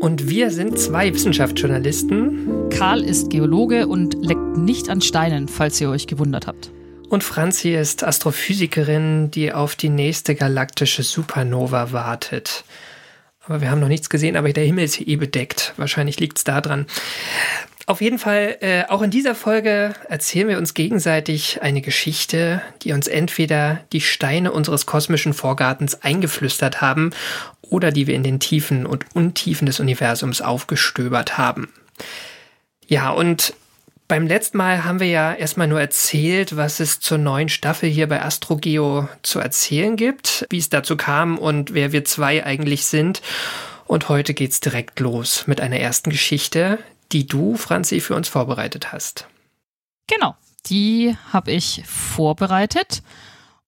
Und wir sind zwei Wissenschaftsjournalisten. Karl ist Geologe und leckt nicht an Steinen, falls ihr euch gewundert habt. Und Franzi ist Astrophysikerin, die auf die nächste galaktische Supernova wartet. Aber wir haben noch nichts gesehen, aber der Himmel ist hier eh bedeckt. Wahrscheinlich liegt es daran. Auf jeden Fall, äh, auch in dieser Folge erzählen wir uns gegenseitig eine Geschichte, die uns entweder die Steine unseres kosmischen Vorgartens eingeflüstert haben oder die wir in den Tiefen und Untiefen des Universums aufgestöbert haben. Ja, und beim letzten Mal haben wir ja erstmal nur erzählt, was es zur neuen Staffel hier bei AstroGeo zu erzählen gibt, wie es dazu kam und wer wir zwei eigentlich sind. Und heute geht's direkt los mit einer ersten Geschichte, die du, Franzi, für uns vorbereitet hast. Genau, die habe ich vorbereitet.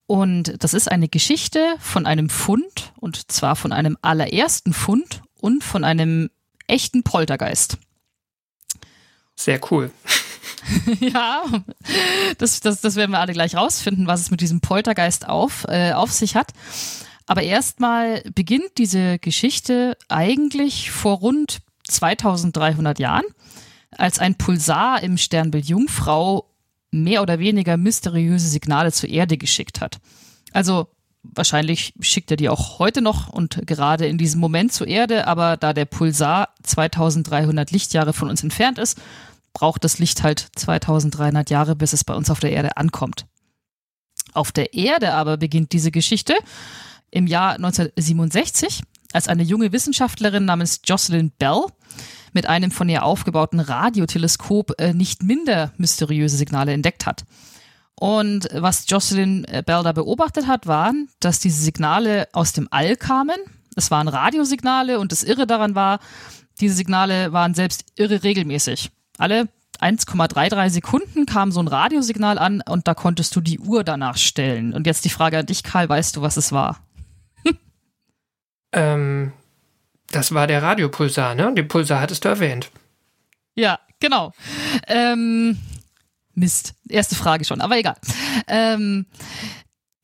Und das ist eine Geschichte von einem Fund, und zwar von einem allerersten Fund und von einem echten Poltergeist. Sehr cool. ja, das, das, das werden wir alle gleich rausfinden, was es mit diesem Poltergeist auf, äh, auf sich hat. Aber erstmal beginnt diese Geschichte eigentlich vor rund 2300 Jahren, als ein Pulsar im Sternbild Jungfrau mehr oder weniger mysteriöse Signale zur Erde geschickt hat. Also wahrscheinlich schickt er die auch heute noch und gerade in diesem Moment zur Erde, aber da der Pulsar 2300 Lichtjahre von uns entfernt ist, braucht das Licht halt 2300 Jahre, bis es bei uns auf der Erde ankommt. Auf der Erde aber beginnt diese Geschichte im Jahr 1967, als eine junge Wissenschaftlerin namens Jocelyn Bell mit einem von ihr aufgebauten Radioteleskop äh, nicht minder mysteriöse Signale entdeckt hat. Und was Jocelyn äh, Bell da beobachtet hat, waren, dass diese Signale aus dem All kamen. Es waren Radiosignale und das Irre daran war, diese Signale waren selbst irre regelmäßig. Alle 1,33 Sekunden kam so ein Radiosignal an und da konntest du die Uhr danach stellen. Und jetzt die Frage an dich, Karl, weißt du, was es war? ähm, das war der Radiopulsar, ne? Den Pulsar hattest du erwähnt. Ja, genau. Ähm, Mist, erste Frage schon, aber egal. Ähm,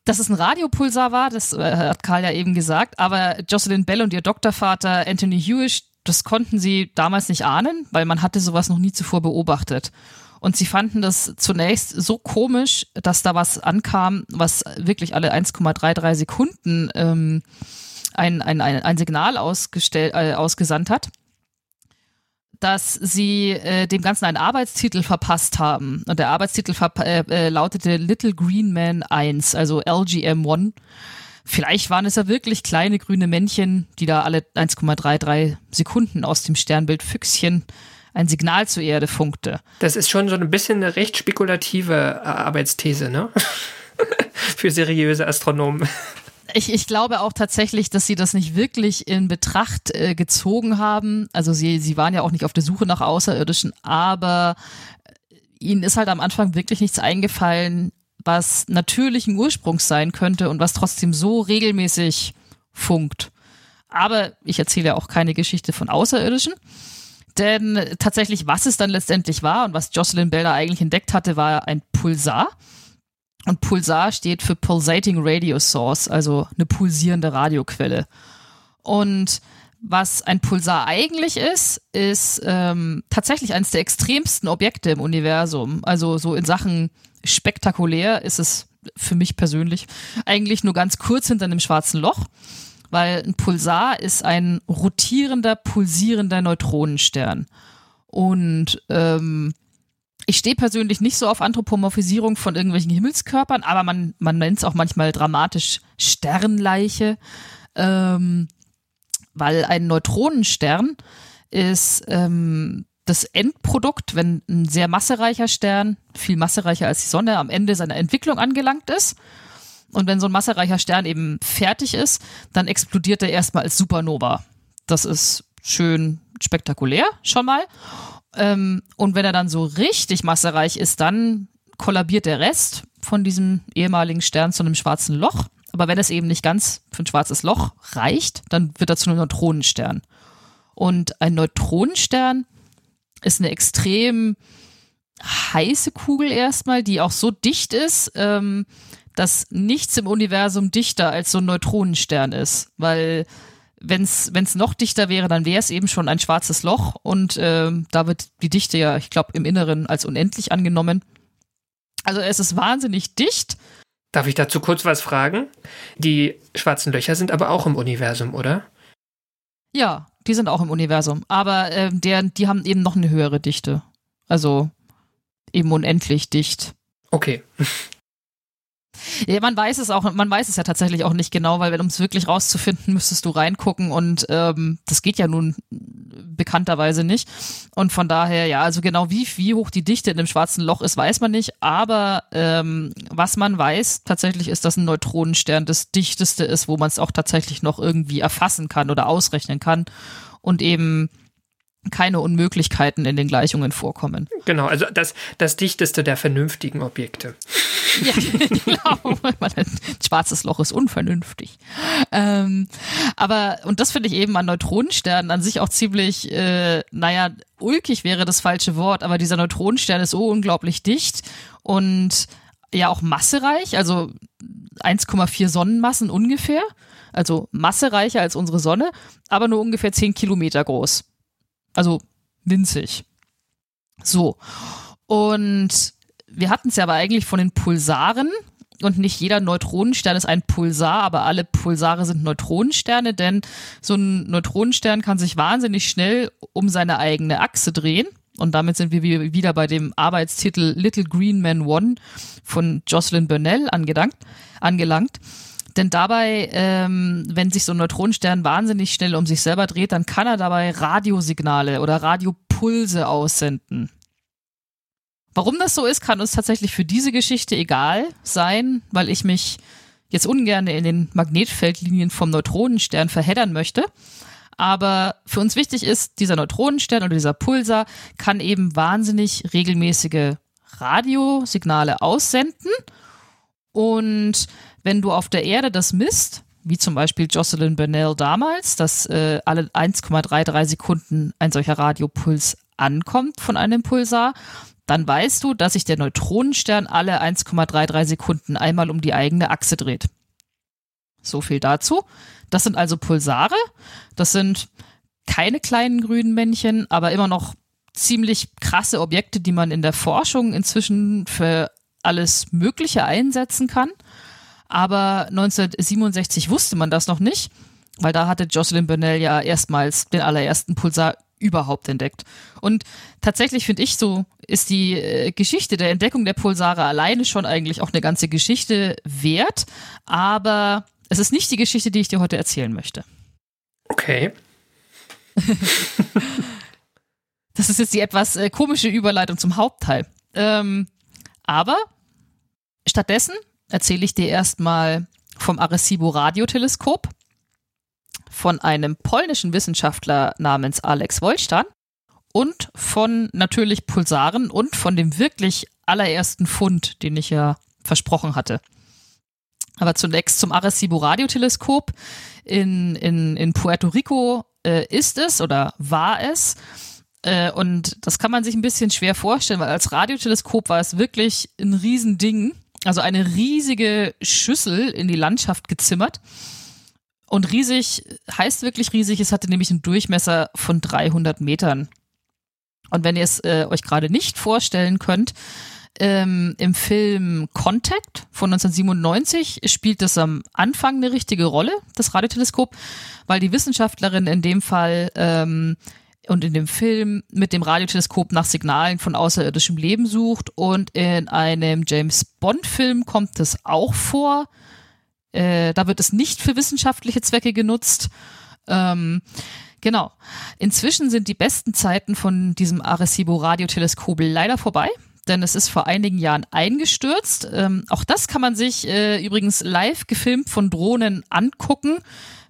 dass es ein Radiopulsar war, das äh, hat Karl ja eben gesagt, aber Jocelyn Bell und ihr Doktorvater Anthony Hewish, das konnten sie damals nicht ahnen, weil man hatte sowas noch nie zuvor beobachtet. Und sie fanden das zunächst so komisch, dass da was ankam, was wirklich alle 1,33 Sekunden ähm, ein, ein, ein, Signal ausgestellt, äh, ausgesandt hat dass sie äh, dem Ganzen einen Arbeitstitel verpasst haben. Und der Arbeitstitel äh, äh, lautete Little Green Man 1, also LGM1. Vielleicht waren es ja wirklich kleine grüne Männchen, die da alle 1,33 Sekunden aus dem Sternbild Füchschen ein Signal zur Erde funkte. Das ist schon so ein bisschen eine recht spekulative äh, Arbeitsthese, ne? Für seriöse Astronomen. Ich, ich glaube auch tatsächlich, dass sie das nicht wirklich in Betracht äh, gezogen haben. Also sie, sie waren ja auch nicht auf der Suche nach Außerirdischen, aber ihnen ist halt am Anfang wirklich nichts eingefallen, was natürlichen Ursprungs sein könnte und was trotzdem so regelmäßig funkt. Aber ich erzähle ja auch keine Geschichte von Außerirdischen. Denn tatsächlich, was es dann letztendlich war und was Jocelyn Bell da eigentlich entdeckt hatte, war ein Pulsar. Und Pulsar steht für Pulsating Radio Source, also eine pulsierende Radioquelle. Und was ein Pulsar eigentlich ist, ist ähm, tatsächlich eines der extremsten Objekte im Universum. Also so in Sachen spektakulär ist es für mich persönlich eigentlich nur ganz kurz hinter einem schwarzen Loch, weil ein Pulsar ist ein rotierender, pulsierender Neutronenstern. Und ähm, ich stehe persönlich nicht so auf Anthropomorphisierung von irgendwelchen Himmelskörpern, aber man, man nennt es auch manchmal dramatisch Sternleiche, ähm, weil ein Neutronenstern ist ähm, das Endprodukt, wenn ein sehr massereicher Stern, viel massereicher als die Sonne, am Ende seiner Entwicklung angelangt ist. Und wenn so ein massereicher Stern eben fertig ist, dann explodiert er erstmal als Supernova. Das ist schön spektakulär schon mal. Ähm, und wenn er dann so richtig massereich ist, dann kollabiert der Rest von diesem ehemaligen Stern zu einem schwarzen Loch. Aber wenn es eben nicht ganz für ein schwarzes Loch reicht, dann wird er zu einem Neutronenstern. Und ein Neutronenstern ist eine extrem heiße Kugel erstmal, die auch so dicht ist, ähm, dass nichts im Universum dichter als so ein Neutronenstern ist. Weil wenn es noch dichter wäre, dann wäre es eben schon ein schwarzes Loch und äh, da wird die Dichte ja, ich glaube, im Inneren als unendlich angenommen. Also es ist wahnsinnig dicht. Darf ich dazu kurz was fragen? Die schwarzen Löcher sind aber auch im Universum, oder? Ja, die sind auch im Universum. Aber äh, der, die haben eben noch eine höhere Dichte. Also eben unendlich dicht. Okay. Ja, man weiß es auch, man weiß es ja tatsächlich auch nicht genau, weil um es wirklich rauszufinden, müsstest du reingucken und ähm, das geht ja nun bekannterweise nicht. Und von daher, ja, also genau wie, wie hoch die Dichte in dem schwarzen Loch ist, weiß man nicht. Aber ähm, was man weiß, tatsächlich ist, dass ein Neutronenstern das dichteste ist, wo man es auch tatsächlich noch irgendwie erfassen kann oder ausrechnen kann. Und eben keine Unmöglichkeiten in den Gleichungen vorkommen. Genau, also das, das dichteste der vernünftigen Objekte. Ja, genau. Ein schwarzes Loch ist unvernünftig. Ähm, aber, und das finde ich eben an Neutronensternen an sich auch ziemlich, äh, naja, ulkig wäre das falsche Wort, aber dieser Neutronenstern ist so unglaublich dicht und ja auch massereich, also 1,4 Sonnenmassen ungefähr. Also massereicher als unsere Sonne, aber nur ungefähr 10 Kilometer groß. Also winzig. So. Und wir hatten es ja aber eigentlich von den Pulsaren. Und nicht jeder Neutronenstern ist ein Pulsar, aber alle Pulsare sind Neutronensterne, denn so ein Neutronenstern kann sich wahnsinnig schnell um seine eigene Achse drehen. Und damit sind wir wieder bei dem Arbeitstitel Little Green Man One von Jocelyn Burnell angelangt. Denn dabei, ähm, wenn sich so ein Neutronenstern wahnsinnig schnell um sich selber dreht, dann kann er dabei Radiosignale oder Radiopulse aussenden. Warum das so ist, kann uns tatsächlich für diese Geschichte egal sein, weil ich mich jetzt ungern in den Magnetfeldlinien vom Neutronenstern verheddern möchte. Aber für uns wichtig ist, dieser Neutronenstern oder dieser Pulsar kann eben wahnsinnig regelmäßige Radiosignale aussenden. Und wenn du auf der Erde das misst, wie zum Beispiel Jocelyn Burnell damals, dass äh, alle 1,33 Sekunden ein solcher Radiopuls ankommt von einem Pulsar, dann weißt du, dass sich der Neutronenstern alle 1,33 Sekunden einmal um die eigene Achse dreht. So viel dazu. Das sind also Pulsare. Das sind keine kleinen grünen Männchen, aber immer noch ziemlich krasse Objekte, die man in der Forschung inzwischen für alles Mögliche einsetzen kann. Aber 1967 wusste man das noch nicht, weil da hatte Jocelyn Burnell ja erstmals den allerersten Pulsar überhaupt entdeckt. Und tatsächlich finde ich so, ist die äh, Geschichte der Entdeckung der Pulsare alleine schon eigentlich auch eine ganze Geschichte wert. Aber es ist nicht die Geschichte, die ich dir heute erzählen möchte. Okay. das ist jetzt die etwas äh, komische Überleitung zum Hauptteil. Ähm, aber stattdessen erzähle ich dir erstmal vom Arecibo Radioteleskop, von einem polnischen Wissenschaftler namens Alex Wolstan und von natürlich Pulsaren und von dem wirklich allerersten Fund, den ich ja versprochen hatte. Aber zunächst zum Arecibo Radioteleskop in, in, in Puerto Rico äh, ist es oder war es. Äh, und das kann man sich ein bisschen schwer vorstellen, weil als Radioteleskop war es wirklich ein Riesending. Also eine riesige Schüssel in die Landschaft gezimmert. Und riesig heißt wirklich riesig, es hatte nämlich einen Durchmesser von 300 Metern. Und wenn ihr es äh, euch gerade nicht vorstellen könnt, ähm, im Film Contact von 1997 spielt das am Anfang eine richtige Rolle, das Radioteleskop, weil die Wissenschaftlerin in dem Fall ähm, und in dem Film mit dem Radioteleskop nach Signalen von außerirdischem Leben sucht und in einem James Bond-Film kommt es auch vor. Äh, da wird es nicht für wissenschaftliche Zwecke genutzt. Ähm, genau. Inzwischen sind die besten Zeiten von diesem Arecibo-Radioteleskop leider vorbei denn es ist vor einigen Jahren eingestürzt. Ähm, auch das kann man sich äh, übrigens live gefilmt von Drohnen angucken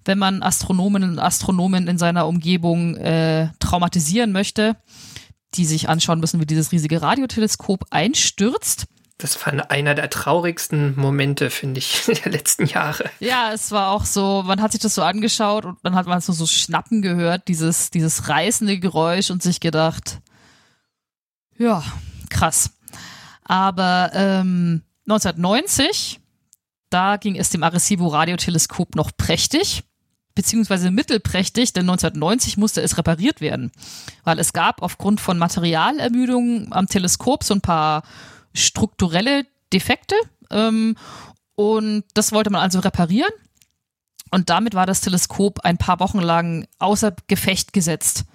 wenn man Astronomen und Astronomen in seiner Umgebung äh, traumatisieren möchte, die sich anschauen müssen, wie dieses riesige Radioteleskop einstürzt. Das war einer der traurigsten Momente, finde ich, der letzten Jahre. Ja, es war auch so, man hat sich das so angeschaut und dann hat man so, so Schnappen gehört, dieses, dieses reißende Geräusch und sich gedacht, ja, krass. Aber ähm, 1990, da ging es dem Arecibo Radioteleskop noch prächtig beziehungsweise mittelprächtig, denn 1990 musste es repariert werden, weil es gab aufgrund von Materialermüdung am Teleskop so ein paar strukturelle Defekte ähm, und das wollte man also reparieren und damit war das Teleskop ein paar Wochen lang außer Gefecht gesetzt.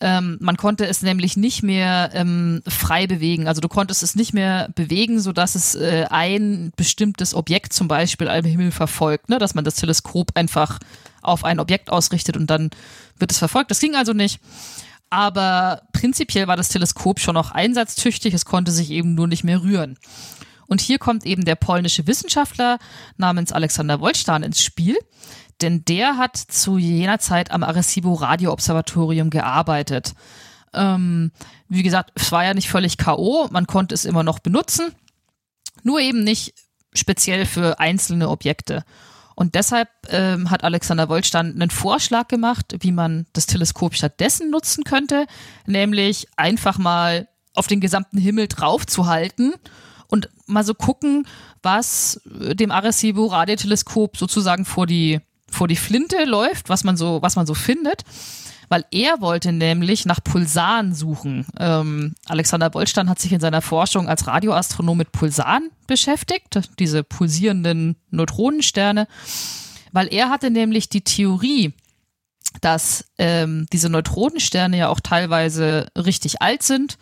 Ähm, man konnte es nämlich nicht mehr ähm, frei bewegen. Also du konntest es nicht mehr bewegen, so dass es äh, ein bestimmtes Objekt zum Beispiel am Himmel verfolgt, ne? dass man das Teleskop einfach auf ein Objekt ausrichtet und dann wird es verfolgt. Das ging also nicht. Aber prinzipiell war das Teleskop schon noch einsatztüchtig, es konnte sich eben nur nicht mehr rühren. Und hier kommt eben der polnische Wissenschaftler namens Alexander Wolstan ins Spiel, denn der hat zu jener Zeit am Arecibo Radioobservatorium gearbeitet. Ähm, wie gesagt, es war ja nicht völlig K.O., man konnte es immer noch benutzen, nur eben nicht speziell für einzelne Objekte. Und deshalb ähm, hat Alexander Wollstand einen Vorschlag gemacht, wie man das Teleskop stattdessen nutzen könnte, nämlich einfach mal auf den gesamten Himmel draufzuhalten und mal so gucken, was dem Arecibo Radioteleskop sozusagen vor die vor die Flinte läuft, was man so was man so findet weil er wollte nämlich nach Pulsaren suchen. Ähm, Alexander Bollstein hat sich in seiner Forschung als Radioastronom mit Pulsaren beschäftigt, diese pulsierenden Neutronensterne, weil er hatte nämlich die Theorie, dass ähm, diese Neutronensterne ja auch teilweise richtig alt sind.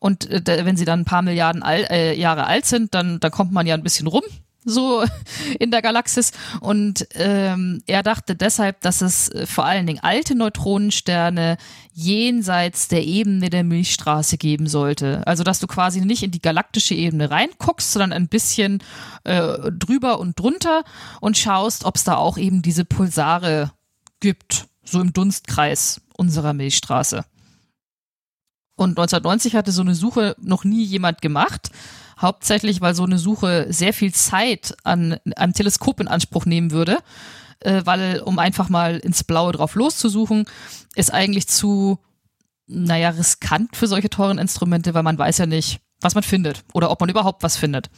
Und äh, wenn sie dann ein paar Milliarden Al äh, Jahre alt sind, dann, dann kommt man ja ein bisschen rum so in der Galaxis. Und ähm, er dachte deshalb, dass es äh, vor allen Dingen alte Neutronensterne jenseits der Ebene der Milchstraße geben sollte. Also dass du quasi nicht in die galaktische Ebene reinguckst, sondern ein bisschen äh, drüber und drunter und schaust, ob es da auch eben diese Pulsare gibt, so im Dunstkreis unserer Milchstraße. Und 1990 hatte so eine Suche noch nie jemand gemacht. Hauptsächlich, weil so eine Suche sehr viel Zeit an einem Teleskop in Anspruch nehmen würde, äh, weil um einfach mal ins Blaue drauf loszusuchen, ist eigentlich zu, naja, riskant für solche teuren Instrumente, weil man weiß ja nicht, was man findet oder ob man überhaupt was findet.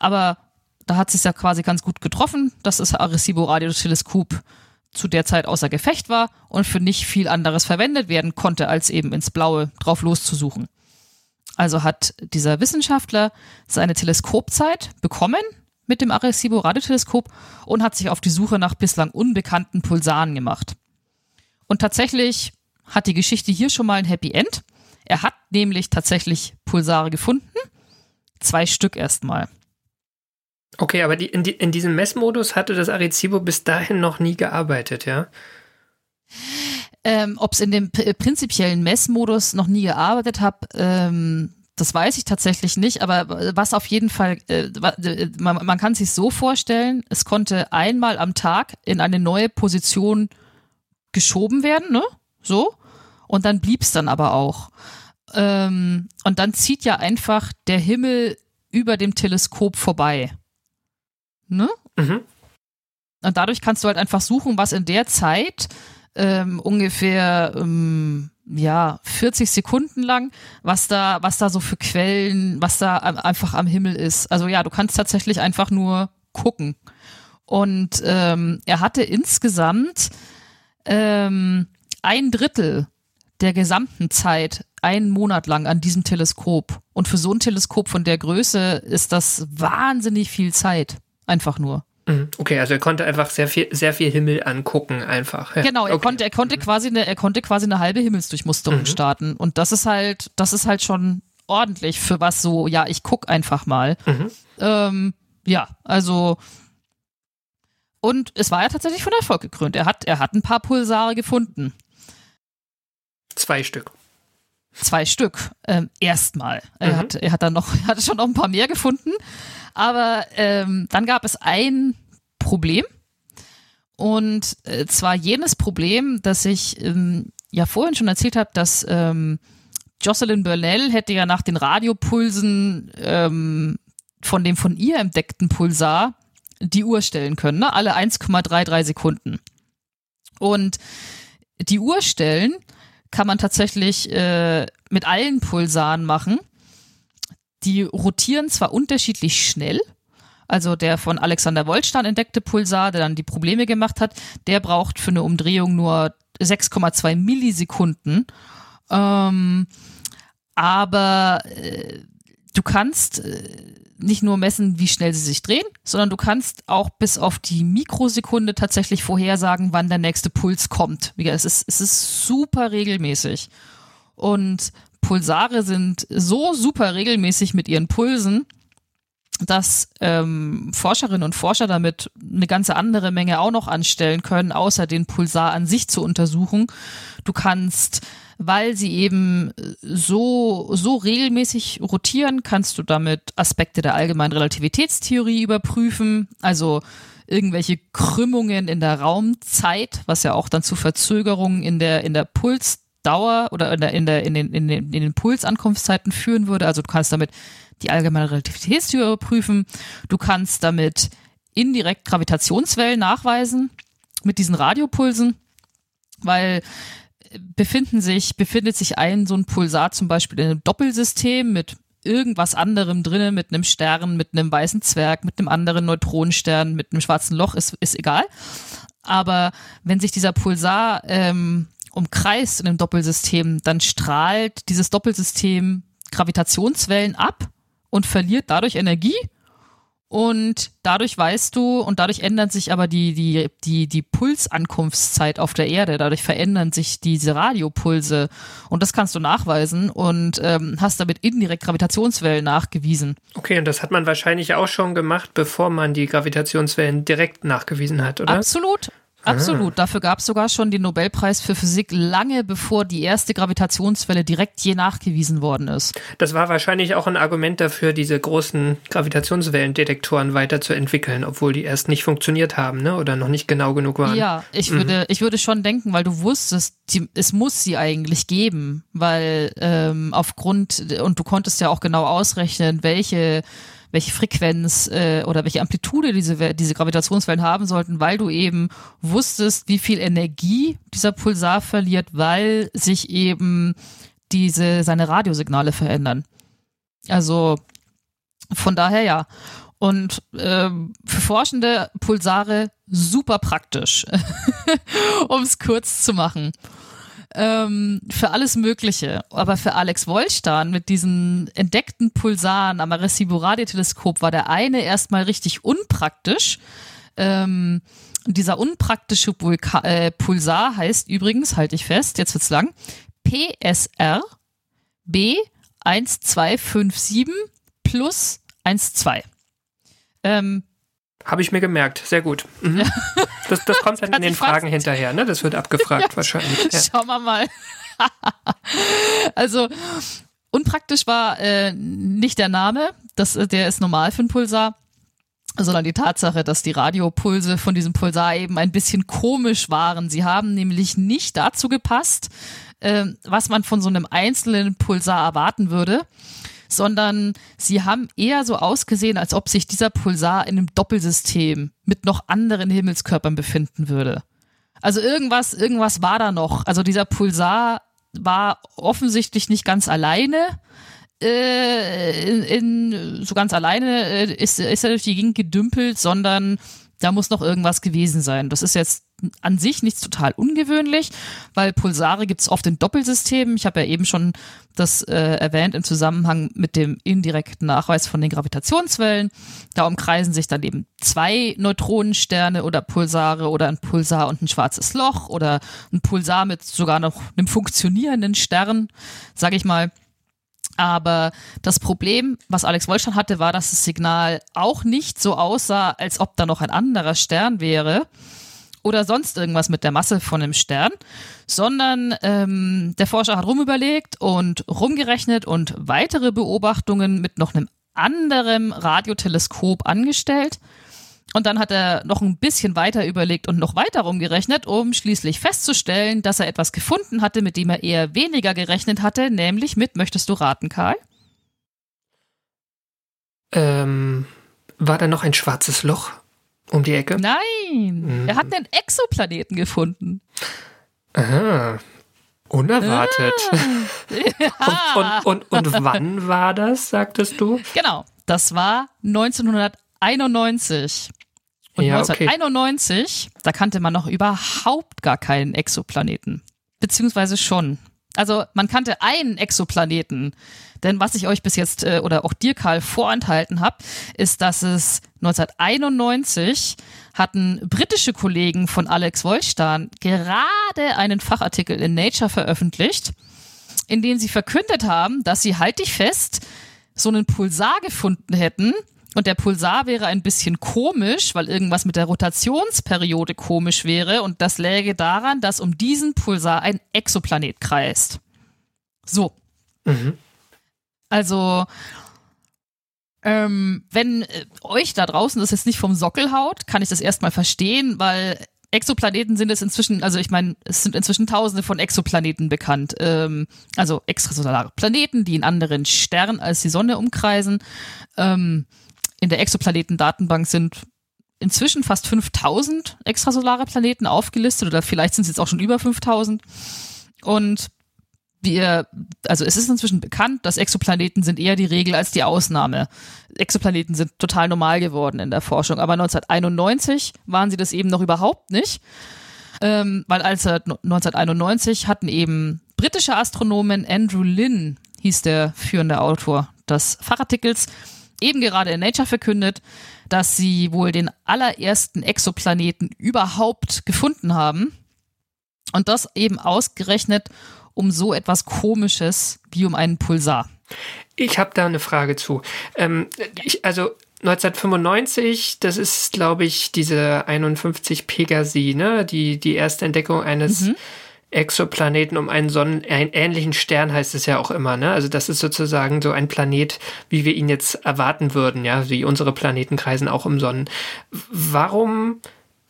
Aber da hat sich ja quasi ganz gut getroffen, dass das Arecibo Radioteleskop zu der Zeit außer Gefecht war und für nicht viel anderes verwendet werden konnte, als eben ins Blaue drauf loszusuchen. Also hat dieser Wissenschaftler seine Teleskopzeit bekommen mit dem Arecibo Radioteleskop und hat sich auf die Suche nach bislang unbekannten Pulsaren gemacht. Und tatsächlich hat die Geschichte hier schon mal ein Happy End. Er hat nämlich tatsächlich Pulsare gefunden. Zwei Stück erstmal. Okay, aber die, in, die, in diesem Messmodus hatte das Arecibo bis dahin noch nie gearbeitet, ja? Ähm, Ob es in dem prinzipiellen Messmodus noch nie gearbeitet habe, ähm, das weiß ich tatsächlich nicht, aber was auf jeden Fall, äh, äh, man, man kann sich so vorstellen, es konnte einmal am Tag in eine neue Position geschoben werden, ne? So. Und dann blieb es dann aber auch. Ähm, und dann zieht ja einfach der Himmel über dem Teleskop vorbei. Ne? Mhm. Und dadurch kannst du halt einfach suchen, was in der Zeit ähm, ungefähr ähm, ja 40 Sekunden lang, was da was da so für Quellen, was da einfach am Himmel ist. Also ja, du kannst tatsächlich einfach nur gucken. Und ähm, er hatte insgesamt ähm, ein Drittel der gesamten Zeit einen Monat lang an diesem Teleskop. Und für so ein Teleskop von der Größe ist das wahnsinnig viel Zeit. Einfach nur. Mhm. Okay, also er konnte einfach sehr viel, sehr viel Himmel angucken, einfach. Ja. Genau, er okay. konnte, er konnte quasi eine, er konnte quasi eine halbe Himmelsdurchmusterung starten. Und das ist halt, das ist halt schon ordentlich für was so, ja, ich guck einfach mal. Ähm, ja, also und es war ja tatsächlich von Erfolg gekrönt. Er hat, er hat ein paar Pulsare gefunden. Zwei Stück. Zwei Stück. Ähm, erstmal. Er, Mhm. hat, er hat dann noch, er hatte schon noch ein paar mehr gefunden. Aber ähm, dann gab es ein Problem. Und äh, zwar jenes Problem, das ich ähm, ja vorhin schon erzählt habe, dass ähm, Jocelyn Burnell hätte ja nach den Radiopulsen ähm, von dem von ihr entdeckten Pulsar die Uhr stellen können, ne? alle 1,33 Sekunden. Und die Uhr stellen kann man tatsächlich äh, mit allen Pulsaren machen. Die rotieren zwar unterschiedlich schnell, also der von Alexander Wolstein entdeckte Pulsar, der dann die Probleme gemacht hat, der braucht für eine Umdrehung nur 6,2 Millisekunden. Ähm, aber äh, du kannst äh, nicht nur messen, wie schnell sie sich drehen, sondern du kannst auch bis auf die Mikrosekunde tatsächlich vorhersagen, wann der nächste Puls kommt. Es ist, es ist super regelmäßig. Und Pulsare sind so super regelmäßig mit ihren Pulsen, dass ähm, Forscherinnen und Forscher damit eine ganze andere Menge auch noch anstellen können, außer den Pulsar an sich zu untersuchen. Du kannst, weil sie eben so, so regelmäßig rotieren, kannst du damit Aspekte der allgemeinen Relativitätstheorie überprüfen, also irgendwelche Krümmungen in der Raumzeit, was ja auch dann zu Verzögerungen in der, in der Pulsdauer oder in, der, in, der, in, den, in, den, in den Pulsankunftszeiten führen würde. Also du kannst damit die allgemeine Relativitätstheorie überprüfen. Du kannst damit indirekt Gravitationswellen nachweisen mit diesen Radiopulsen, weil befinden sich, befindet sich ein so ein Pulsar zum Beispiel in einem Doppelsystem mit irgendwas anderem drinnen, mit einem Stern, mit einem weißen Zwerg, mit einem anderen Neutronenstern, mit einem schwarzen Loch, ist, ist egal. Aber wenn sich dieser Pulsar ähm, umkreist in einem Doppelsystem, dann strahlt dieses Doppelsystem Gravitationswellen ab und verliert dadurch Energie. Und dadurch weißt du, und dadurch ändert sich aber die, die, die, die Pulsankunftszeit auf der Erde. Dadurch verändern sich diese Radiopulse. Und das kannst du nachweisen und ähm, hast damit indirekt Gravitationswellen nachgewiesen. Okay, und das hat man wahrscheinlich auch schon gemacht, bevor man die Gravitationswellen direkt nachgewiesen hat, oder? Absolut. Absolut. Dafür gab es sogar schon den Nobelpreis für Physik lange bevor die erste Gravitationswelle direkt je nachgewiesen worden ist. Das war wahrscheinlich auch ein Argument dafür, diese großen Gravitationswellendetektoren weiterzuentwickeln, obwohl die erst nicht funktioniert haben, ne? Oder noch nicht genau genug waren. Ja, ich würde, ich würde schon denken, weil du wusstest, die, es muss sie eigentlich geben, weil ähm, aufgrund und du konntest ja auch genau ausrechnen, welche welche Frequenz äh, oder welche Amplitude diese, diese Gravitationswellen haben sollten, weil du eben wusstest, wie viel Energie dieser Pulsar verliert, weil sich eben diese seine Radiosignale verändern. Also von daher ja. Und ähm, für forschende Pulsare super praktisch, um es kurz zu machen ähm, für alles Mögliche. Aber für Alex Wollstan mit diesen entdeckten Pulsaren am Arecibo-Radioteleskop war der eine erstmal richtig unpraktisch. Ähm, dieser unpraktische Vulka äh, Pulsar heißt übrigens, halte ich fest, jetzt wird's lang, PSR B1257 plus 12. Ähm, Habe ich mir gemerkt, sehr gut. Mhm. Das, das kommt dann in den Fragen hinterher, ne? Das wird abgefragt wahrscheinlich. Ja. Schauen wir mal. also unpraktisch war äh, nicht der Name, das, äh, der ist normal für einen Pulsar, sondern die Tatsache, dass die Radiopulse von diesem Pulsar eben ein bisschen komisch waren. Sie haben nämlich nicht dazu gepasst, äh, was man von so einem einzelnen Pulsar erwarten würde, sondern sie haben eher so ausgesehen, als ob sich dieser Pulsar in einem Doppelsystem mit noch anderen Himmelskörpern befinden würde. Also irgendwas, irgendwas war da noch. Also dieser Pulsar war offensichtlich nicht ganz alleine. Äh, in, in, so ganz alleine äh, ist, ist er durch die Gegend gedümpelt, sondern da muss noch irgendwas gewesen sein. Das ist jetzt an sich nichts total ungewöhnlich, weil Pulsare gibt es oft in Doppelsystemen. Ich habe ja eben schon das äh, erwähnt im Zusammenhang mit dem indirekten Nachweis von den Gravitationswellen. Da umkreisen sich dann eben zwei Neutronensterne oder Pulsare oder ein Pulsar und ein schwarzes Loch oder ein Pulsar mit sogar noch einem funktionierenden Stern, sage ich mal. Aber das Problem, was Alex Wollstein hatte, war, dass das Signal auch nicht so aussah, als ob da noch ein anderer Stern wäre oder sonst irgendwas mit der Masse von dem Stern, sondern ähm, der Forscher hat rumüberlegt und rumgerechnet und weitere Beobachtungen mit noch einem anderen Radioteleskop angestellt und dann hat er noch ein bisschen weiter überlegt und noch weiter rumgerechnet, um schließlich festzustellen, dass er etwas gefunden hatte, mit dem er eher weniger gerechnet hatte, nämlich mit, möchtest du raten, Karl? Ähm, war da noch ein schwarzes Loch um die Ecke? Nein, mhm. er hat einen Exoplaneten gefunden. Aha, unerwartet. Ah, ja. und, und, und, und wann war das, sagtest du? Genau, das war 1991. Und ja, 1991, okay. da kannte man noch überhaupt gar keinen Exoplaneten. Beziehungsweise schon. Also man kannte einen Exoplaneten. Denn was ich euch bis jetzt äh, oder auch dir, Karl, vorenthalten habe, ist, dass es 1991 hatten britische Kollegen von Alex Wolstan gerade einen Fachartikel in Nature veröffentlicht, in dem sie verkündet haben, dass sie, halt dich fest, so einen Pulsar gefunden hätten, und der Pulsar wäre ein bisschen komisch, weil irgendwas mit der Rotationsperiode komisch wäre. Und das läge daran, dass um diesen Pulsar ein Exoplanet kreist. So. Mhm. Also, ähm, wenn äh, euch da draußen das jetzt nicht vom Sockel haut, kann ich das erstmal verstehen, weil Exoplaneten sind es inzwischen, also ich meine, es sind inzwischen tausende von Exoplaneten bekannt. Ähm, also extrasolare Planeten, die in anderen Sternen als die Sonne umkreisen. Ähm, in der Exoplanetendatenbank sind inzwischen fast 5000 extrasolare Planeten aufgelistet oder vielleicht sind es jetzt auch schon über 5000. Und wir, also es ist inzwischen bekannt, dass Exoplaneten sind eher die Regel als die Ausnahme. Exoplaneten sind total normal geworden in der Forschung, aber 1991 waren sie das eben noch überhaupt nicht, ähm, weil als 1991 hatten eben britische Astronomen Andrew Lynn, hieß der führende Autor des Fachartikels, eben gerade in Nature verkündet, dass sie wohl den allerersten Exoplaneten überhaupt gefunden haben. Und das eben ausgerechnet um so etwas Komisches wie um einen Pulsar. Ich habe da eine Frage zu. Ähm, ich, also 1995, das ist, glaube ich, diese 51 Pegasi, ne? Die, die erste Entdeckung eines mhm. Exoplaneten um einen Sonnen, ähnlichen Stern heißt es ja auch immer, ne? Also das ist sozusagen so ein Planet, wie wir ihn jetzt erwarten würden, ja, wie unsere Planeten kreisen auch um Sonnen. Warum,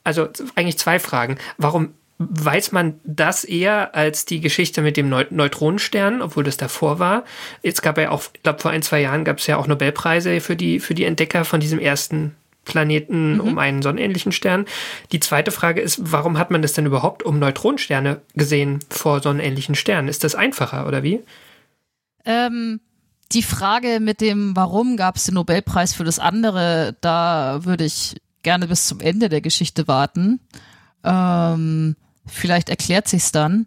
also eigentlich zwei Fragen. Warum weiß man das eher als die Geschichte mit dem Neutronenstern, obwohl das davor war. Jetzt gab ja auch, ich glaube, vor ein, zwei Jahren gab es ja auch Nobelpreise für die, für die Entdecker von diesem ersten Planeten mhm. um einen sonnenähnlichen Stern. Die zweite Frage ist, warum hat man das denn überhaupt um Neutronensterne gesehen vor sonnenähnlichen Sternen? Ist das einfacher oder wie? Ähm, die Frage mit dem, warum gab es den Nobelpreis für das andere, da würde ich gerne bis zum Ende der Geschichte warten. Ähm, vielleicht erklärt sich's dann.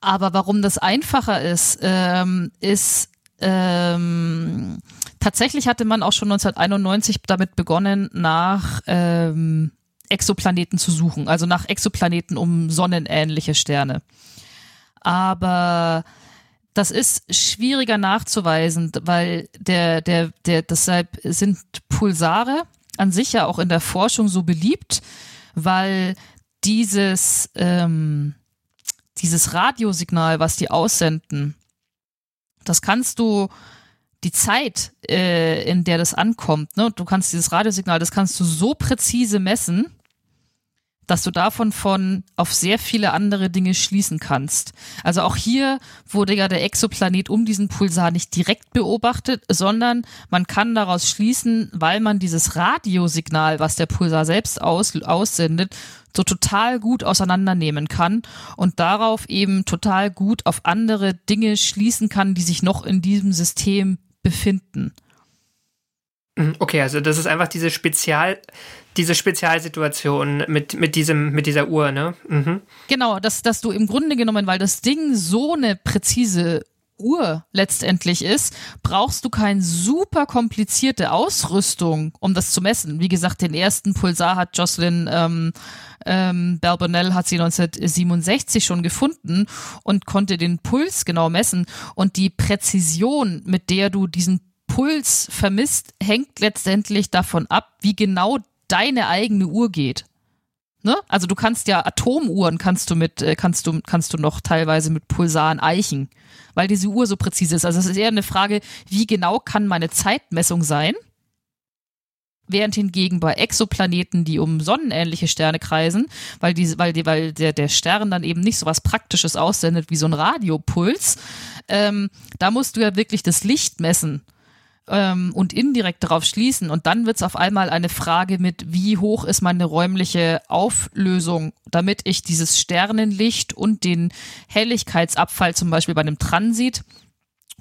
Aber warum das einfacher ist, ähm, ist ähm, tatsächlich hatte man auch schon 1991 damit begonnen, nach ähm, Exoplaneten zu suchen, also nach Exoplaneten um sonnenähnliche Sterne. Aber das ist schwieriger nachzuweisen, weil der, der, der, deshalb sind Pulsare an sich ja auch in der Forschung so beliebt, weil dieses, ähm, dieses Radiosignal, was die aussenden, das kannst du die Zeit, äh, in der das ankommt, ne, du kannst dieses Radiosignal, das kannst du so präzise messen, dass du davon von auf sehr viele andere Dinge schließen kannst. Also auch hier wurde ja der Exoplanet um diesen Pulsar nicht direkt beobachtet, sondern man kann daraus schließen, weil man dieses Radiosignal, was der Pulsar selbst aus, aussendet, so total gut auseinandernehmen kann und darauf eben total gut auf andere Dinge schließen kann, die sich noch in diesem System befinden. Mhm, Okay, also das ist einfach diese Spezial, diese Spezialsituation mit, mit diesem, mit dieser Uhr, ne? Mhm. Genau, dass, dass du im Grunde genommen, weil das Ding so eine präzise Uhr letztendlich ist, brauchst du keine super komplizierte Ausrüstung, um das zu messen. Wie gesagt, den ersten Pulsar hat Jocelyn ähm, ähm, Balbonell hat sie 1967 schon gefunden und konnte den Puls genau messen. Und die Präzision, mit der du diesen Puls vermisst, hängt letztendlich davon ab, wie genau deine eigene Uhr geht. Ne? Also du kannst ja Atomuhren kannst du mit äh, kannst du kannst du noch teilweise mit Pulsaren eichen, weil diese Uhr so präzise ist. Also es ist eher eine Frage, wie genau kann meine Zeitmessung sein? Während hingegen bei Exoplaneten, die um sonnenähnliche Sterne kreisen, weil, die, weil, die, weil der, der Stern dann eben nicht so was Praktisches aussendet wie so ein Radiopuls, ähm, da musst du ja wirklich das Licht messen ähm, und indirekt darauf schließen. Und dann wird es auf einmal eine Frage mit, wie hoch ist meine räumliche Auflösung, damit ich dieses Sternenlicht und den Helligkeitsabfall zum Beispiel bei einem Transit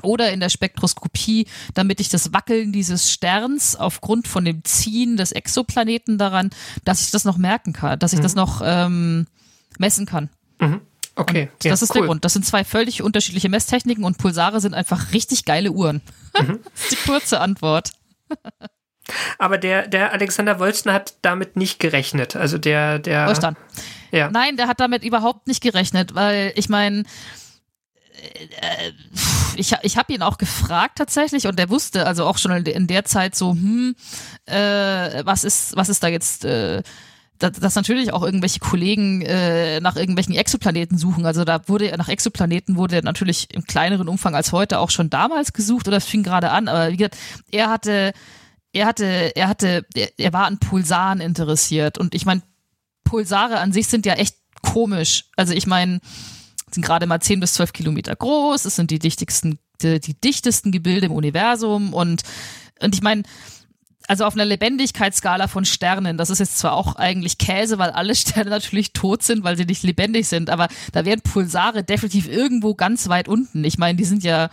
oder in der Spektroskopie, damit ich das Wackeln dieses Sterns aufgrund von dem Ziehen des Exoplaneten daran, dass ich das noch merken kann, dass ich das noch ähm, messen kann. Okay, Und das ist der Grund. Das sind zwei völlig unterschiedliche Messtechniken und Pulsare sind einfach richtig geile Uhren. das ist die kurze Antwort. Aber der, der Alexander Wolsten hat damit nicht gerechnet. Also der, der. Wolfstand. Ja. Nein, der hat damit überhaupt nicht gerechnet, weil ich meine, äh, ich, ich habe ihn auch gefragt tatsächlich und er wusste also auch schon in der Zeit so, hm, äh, was ist, was ist da jetzt, äh, dass, natürlich auch irgendwelche Kollegen äh, nach irgendwelchen Exoplaneten suchen. Also da wurde nach Exoplaneten wurde natürlich im kleineren Umfang als heute auch schon damals gesucht oder es fing gerade an. Aber wie gesagt, er hatte, er hatte, er hatte, er war an Pulsaren interessiert und ich meine, Pulsare an sich sind ja echt komisch. Also ich meine, sind gerade mal 10 bis 12 Kilometer groß, es sind die dichtigsten, die, die dichtesten Gebilde im Universum und, und ich meine, also auf einer Lebendigkeitsskala von Sternen, das ist jetzt zwar auch eigentlich Käse, weil alle Sterne natürlich tot sind, weil sie nicht lebendig sind, aber da wären Pulsare definitiv irgendwo ganz weit unten. Ich meine, die sind ja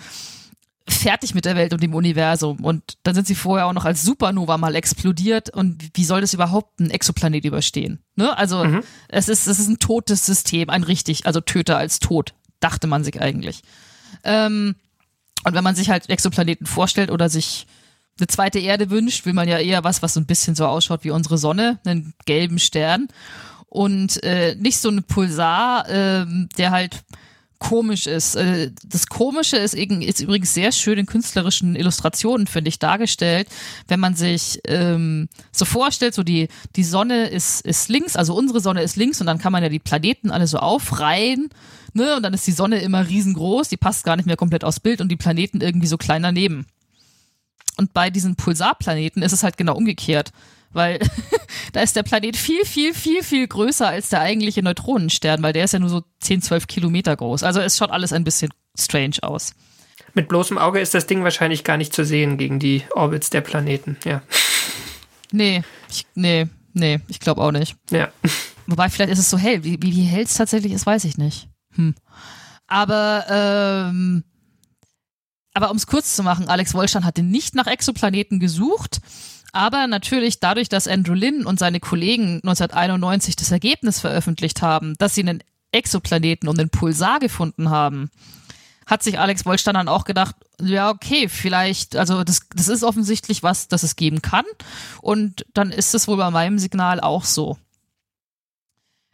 fertig mit der Welt und dem Universum und dann sind sie vorher auch noch als Supernova mal explodiert und wie soll das überhaupt ein Exoplanet überstehen? Ne? Also es ist es ist ein totes System, ein richtig, also Töter als tot, dachte man sich eigentlich. Ähm, und wenn man sich halt Exoplaneten vorstellt oder sich eine zweite Erde wünscht, will man ja eher was, was so ein bisschen so ausschaut wie unsere Sonne, einen gelben Stern und äh, nicht so ein Pulsar, ähm, der halt komisch ist. Äh, Das Komische ist, ist übrigens sehr schön in künstlerischen Illustrationen, finde ich, dargestellt, wenn man sich ähm, so vorstellt, so die, die Sonne ist, ist links, also unsere Sonne ist links und dann kann man ja die Planeten alle so aufreihen, ne? Und dann ist die Sonne immer riesengroß, die passt gar nicht mehr komplett aufs Bild und die Planeten irgendwie so klein daneben. Und bei diesen Pulsarplaneten ist es halt genau umgekehrt. Weil da ist der Planet viel, viel, viel, viel größer als der eigentliche Neutronenstern, weil der ist ja nur so 10, 12 Kilometer groß. Also es schaut alles ein bisschen strange aus. Mit bloßem Auge ist das Ding wahrscheinlich gar nicht zu sehen gegen die Orbits der Planeten. Ja. Nee, ich, nee, nee, ich glaube auch nicht. Ja. Wobei, vielleicht ist es so hell. Wie, wie, wie hell es tatsächlich ist, weiß ich nicht. Hm. Aber, ähm, aber um es kurz zu machen, Alex Wollstein hatte nicht nach Exoplaneten gesucht, aber natürlich dadurch, dass Andrew Lin und seine Kollegen 1991 das Ergebnis veröffentlicht haben, dass sie einen Exoplaneten und einen Pulsar gefunden haben, hat sich Alex Wollstein dann auch gedacht, ja, okay, vielleicht, also das, das ist offensichtlich was, das es geben kann. Und dann ist es wohl bei meinem Signal auch so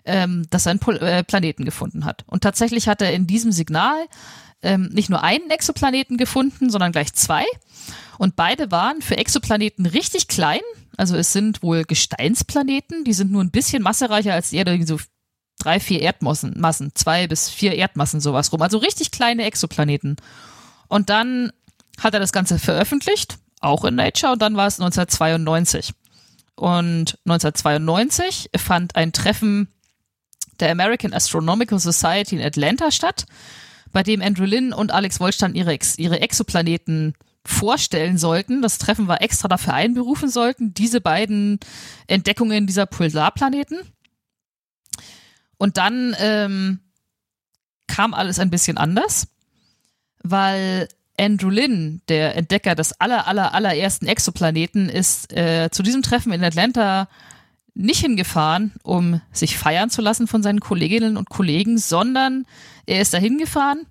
ähm, dass er einen Pol äh, Planeten gefunden hat. Und tatsächlich hat er in diesem Signal ähm, nicht nur einen Exoplaneten gefunden, sondern gleich zwei. Und beide waren für Exoplaneten richtig klein. Also es sind wohl Gesteinsplaneten, die sind nur ein bisschen massereicher als die Erde, so drei, vier Erdmassen, Massen, zwei bis vier Erdmassen, sowas rum. Also richtig kleine Exoplaneten. Und dann hat er das Ganze veröffentlicht, auch in Nature, und dann war es 1992. Und 1992 fand ein Treffen der American Astronomical Society in Atlanta statt, bei dem Andrew Lin und Alex Wollstein ihre, Ex ihre Exoplaneten vorstellen sollten. Das Treffen war extra dafür einberufen sollten, diese beiden Entdeckungen dieser Pulsarplaneten. Und dann ähm, kam alles ein bisschen anders, weil Andrew Lynn, der Entdecker des aller, aller, allerersten Exoplaneten, ist äh, zu diesem Treffen in Atlanta nicht hingefahren, um sich feiern zu lassen von seinen Kolleginnen und Kollegen, sondern er ist dahin gefahren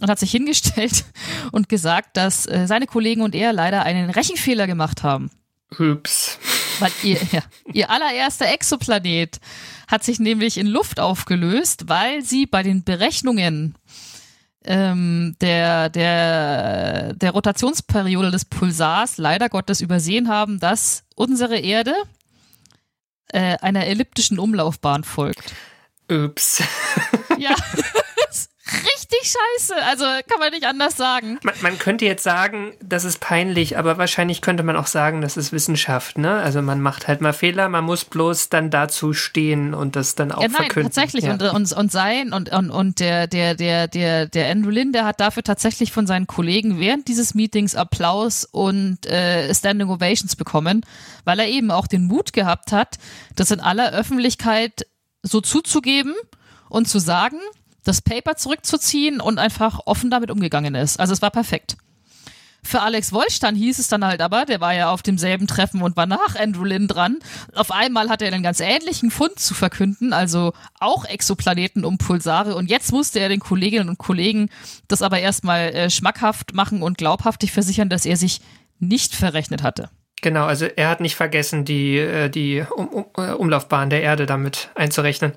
und hat sich hingestellt und gesagt, dass äh, seine Kollegen und er leider einen Rechenfehler gemacht haben. Ups. Weil ihr, ja, ihr allererster Exoplanet hat sich nämlich in Luft aufgelöst, weil sie bei den Berechnungen ähm, der, der, der Rotationsperiode des Pulsars leider Gottes übersehen haben, dass unsere Erde äh, einer elliptischen Umlaufbahn folgt. Ups. Ja, richtig scheiße. Also kann man nicht anders sagen. Man, man, könnte jetzt sagen, das ist peinlich, aber wahrscheinlich könnte man auch sagen, das ist Wissenschaft, ne? Also man macht halt mal Fehler, man muss bloß dann dazu stehen und das dann auch ja, nein, verkünden. Tatsächlich ja. und, und, und sein und, und, und der, der, der, der, der Andrew Lin, der hat dafür tatsächlich von seinen Kollegen während dieses Meetings Applaus und äh, Standing Ovations bekommen, weil er eben auch den Mut gehabt hat, das in aller Öffentlichkeit so zuzugeben und zu sagen, das Paper zurückzuziehen und einfach offen damit umgegangen ist. Also es war perfekt. Für Alex Wollstein hieß es dann halt aber, der war ja auf demselben Treffen und war nach Andrew Lynn dran. Auf einmal hat er einen ganz ähnlichen Fund zu verkünden, also auch Exoplaneten um Pulsare. Und jetzt musste er den Kolleginnen und Kollegen das aber erstmal äh, schmackhaft machen und glaubhaftig versichern, dass er sich nicht verrechnet hatte. Genau, also er hat nicht vergessen, die, äh, die um, um, äh, Umlaufbahn der Erde damit einzurechnen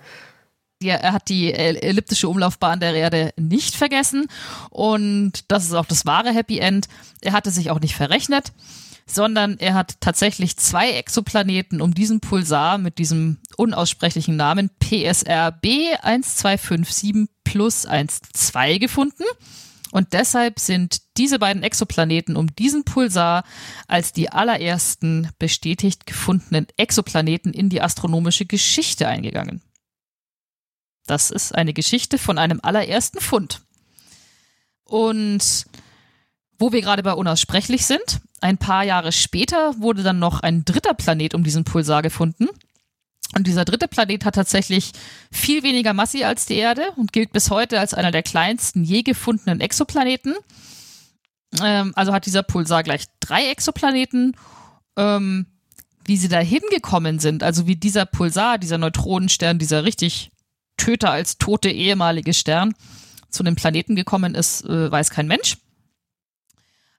ja, er hat die elliptische Umlaufbahn der Erde nicht vergessen und das ist auch das wahre Happy End. Er hatte sich auch nicht verrechnet, sondern er hat tatsächlich zwei Exoplaneten um diesen Pulsar mit diesem unaussprechlichen Namen PSR B1257 plus 12 gefunden. Und deshalb sind diese beiden Exoplaneten um diesen Pulsar als die allerersten bestätigt gefundenen Exoplaneten in die astronomische Geschichte eingegangen. Das ist eine Geschichte von einem allerersten Fund. Und wo wir gerade bei unaussprechlich sind, ein paar Jahre später wurde dann noch ein dritter Planet um diesen Pulsar gefunden. Und dieser dritte Planet hat tatsächlich viel weniger Masse als die Erde und gilt bis heute als einer der kleinsten je gefundenen Exoplaneten. Ähm, also hat dieser Pulsar gleich drei Exoplaneten. Ähm, wie sie da hingekommen sind, also wie dieser Pulsar, dieser Neutronenstern, dieser richtig Töter als tote ehemalige Stern zu einem Planeten gekommen ist, äh, weiß kein Mensch.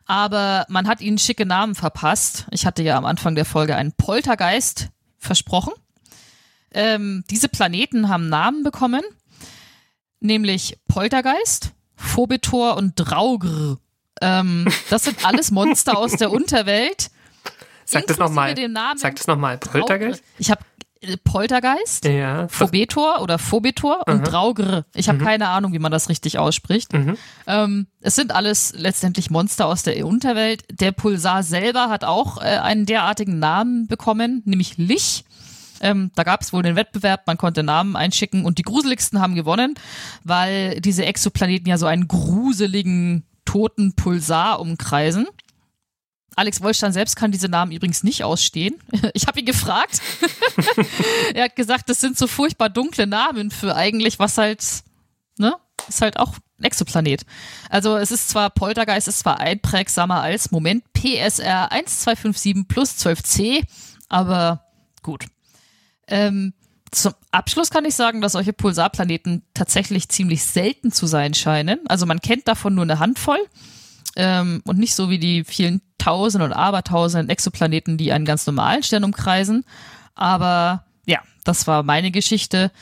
Aber man hat ihnen schicke Namen verpasst. Ich hatte ja am Anfang der Folge einen Poltergeist versprochen. Ähm, diese Planeten haben Namen bekommen, nämlich Poltergeist, Phobetor und Draugr. Ähm, das sind alles Monster aus der Unterwelt. Sag das nochmal. Sag das nochmal. Poltergeist? Ich habe Poltergeist, ja, Phobetor oder Phobetor und Draugr. Ich habe mhm. keine Ahnung, wie man das richtig ausspricht. Mhm. Ähm, es sind alles letztendlich Monster aus der Unterwelt. Der Pulsar selber hat auch äh, einen derartigen Namen bekommen, nämlich Lich. Ähm, da gab es wohl den Wettbewerb, man konnte Namen einschicken und die gruseligsten haben gewonnen, weil diese Exoplaneten ja so einen gruseligen toten Pulsar umkreisen. Alex Wollstein selbst kann diese Namen übrigens nicht ausstehen. Ich habe ihn gefragt. er hat gesagt, das sind so furchtbar dunkle Namen für eigentlich, was halt, ne, ist halt auch ein Exoplanet. Also es ist zwar Poltergeist, ist zwar einprägsamer als Moment PSR 1257 plus 12c, aber gut. Ähm, zum Abschluss kann ich sagen, dass solche Pulsarplaneten tatsächlich ziemlich selten zu sein scheinen. Also man kennt davon nur eine Handvoll ähm, und nicht so wie die vielen Tausenden und Abertausenden Exoplaneten, die einen ganz normalen Stern umkreisen. Aber ja, das war meine Geschichte,